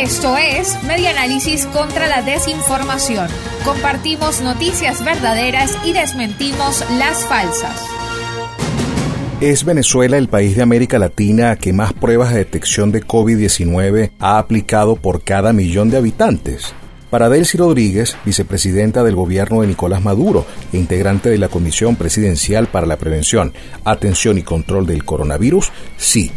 Esto es Medianálisis contra la desinformación. Compartimos noticias verdaderas y desmentimos las falsas. ¿Es Venezuela el país de América Latina que más pruebas de detección de COVID-19 ha aplicado por cada millón de habitantes? Para Delcy Rodríguez, vicepresidenta del gobierno de Nicolás Maduro e integrante de la Comisión Presidencial para la Prevención, Atención y Control del Coronavirus, sí,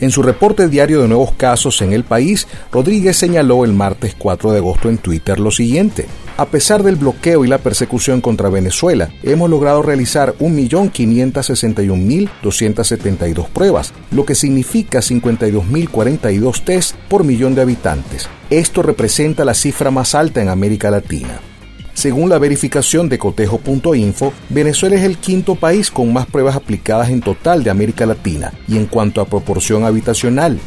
en su reporte diario de nuevos casos en el país, Rodríguez señaló el martes 4 de agosto en Twitter lo siguiente. A pesar del bloqueo y la persecución contra Venezuela, hemos logrado realizar 1.561.272 pruebas, lo que significa 52.042 test por millón de habitantes. Esto representa la cifra más alta en América Latina. Según la verificación de cotejo.info, Venezuela es el quinto país con más pruebas aplicadas en total de América Latina y en cuanto a proporción habitacional.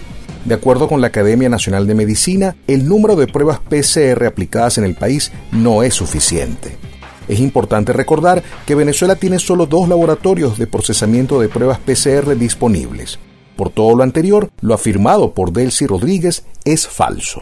De acuerdo con la Academia Nacional de Medicina, el número de pruebas PCR aplicadas en el país no es suficiente. Es importante recordar que Venezuela tiene solo dos laboratorios de procesamiento de pruebas PCR disponibles. Por todo lo anterior, lo afirmado por Delcy Rodríguez es falso.